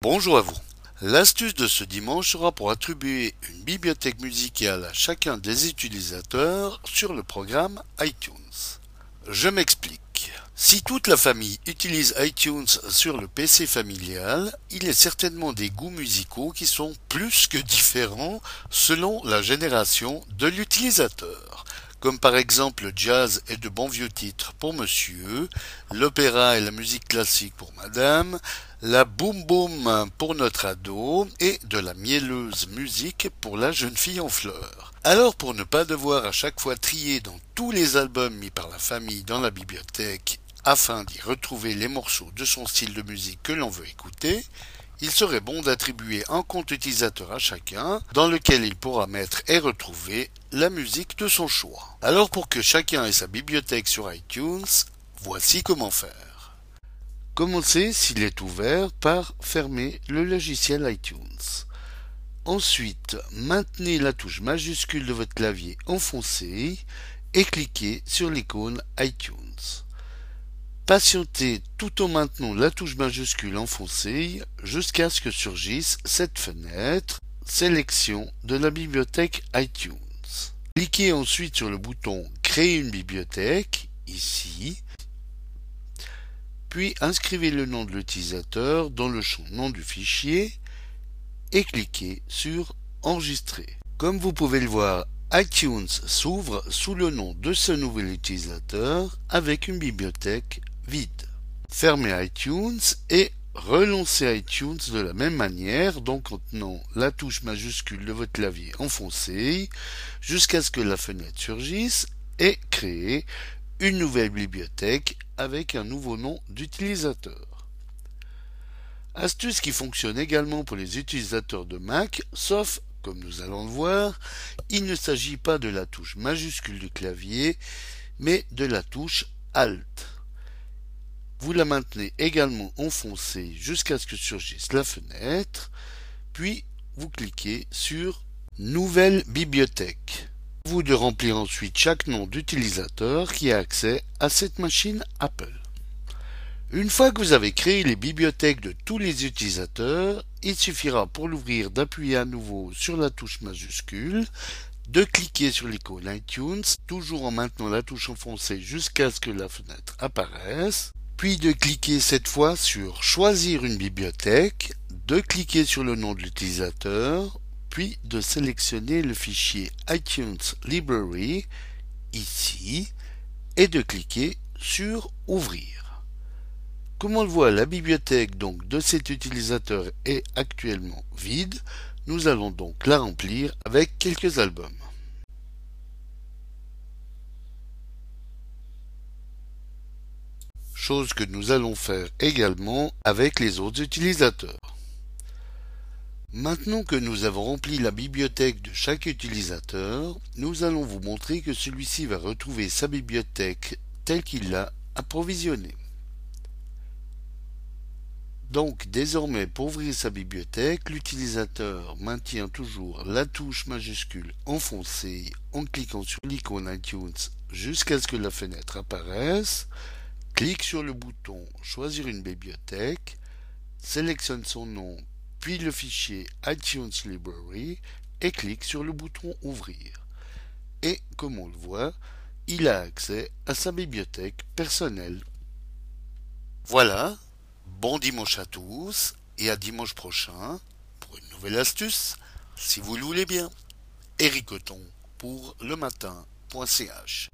Bonjour à vous. L'astuce de ce dimanche sera pour attribuer une bibliothèque musicale à chacun des utilisateurs sur le programme iTunes. Je m'explique. Si toute la famille utilise iTunes sur le PC familial, il a certainement des goûts musicaux qui sont plus que différents selon la génération de l'utilisateur comme par exemple le jazz et de bons vieux titres pour monsieur, l'opéra et la musique classique pour madame, la boom boom pour notre ado et de la mielleuse musique pour la jeune fille en fleurs. Alors pour ne pas devoir à chaque fois trier dans tous les albums mis par la famille dans la bibliothèque afin d'y retrouver les morceaux de son style de musique que l'on veut écouter, il serait bon d'attribuer un compte utilisateur à chacun, dans lequel il pourra mettre et retrouver la musique de son choix. Alors pour que chacun ait sa bibliothèque sur iTunes, voici comment faire. Commencez, s'il est ouvert, par fermer le logiciel iTunes. Ensuite, maintenez la touche majuscule de votre clavier enfoncée et cliquez sur l'icône iTunes. Patientez tout en maintenant la touche majuscule enfoncée jusqu'à ce que surgisse cette fenêtre Sélection de la bibliothèque iTunes. Cliquez ensuite sur le bouton Créer une bibliothèque, ici, puis inscrivez le nom de l'utilisateur dans le champ nom du fichier et cliquez sur Enregistrer. Comme vous pouvez le voir, iTunes s'ouvre sous le nom de ce nouvel utilisateur avec une bibliothèque vide. Fermez iTunes et relancez iTunes de la même manière, donc en tenant la touche majuscule de votre clavier enfoncée jusqu'à ce que la fenêtre surgisse et créez une nouvelle bibliothèque avec un nouveau nom d'utilisateur. Astuce qui fonctionne également pour les utilisateurs de Mac, sauf, comme nous allons le voir, il ne s'agit pas de la touche majuscule du clavier, mais de la touche Alt. Vous la maintenez également enfoncée jusqu'à ce que surgisse la fenêtre, puis vous cliquez sur Nouvelle bibliothèque. Vous de remplir ensuite chaque nom d'utilisateur qui a accès à cette machine Apple. Une fois que vous avez créé les bibliothèques de tous les utilisateurs, il suffira pour l'ouvrir d'appuyer à nouveau sur la touche majuscule, de cliquer sur l'icône iTunes, toujours en maintenant la touche enfoncée jusqu'à ce que la fenêtre apparaisse, puis de cliquer cette fois sur Choisir une bibliothèque, de cliquer sur le nom de l'utilisateur, puis de sélectionner le fichier iTunes Library, ici, et de cliquer sur Ouvrir. Comme on le voit, la bibliothèque donc de cet utilisateur est actuellement vide. Nous allons donc la remplir avec quelques albums. Chose que nous allons faire également avec les autres utilisateurs. Maintenant que nous avons rempli la bibliothèque de chaque utilisateur, nous allons vous montrer que celui-ci va retrouver sa bibliothèque telle qu'il l'a approvisionnée. Donc désormais pour ouvrir sa bibliothèque, l'utilisateur maintient toujours la touche majuscule enfoncée en cliquant sur l'icône iTunes jusqu'à ce que la fenêtre apparaisse clique sur le bouton Choisir une bibliothèque, sélectionne son nom puis le fichier iTunes Library et clique sur le bouton Ouvrir. Et comme on le voit, il a accès à sa bibliothèque personnelle. Voilà, bon dimanche à tous et à dimanche prochain pour une nouvelle astuce, si vous le voulez bien. Eric pour le matin.ch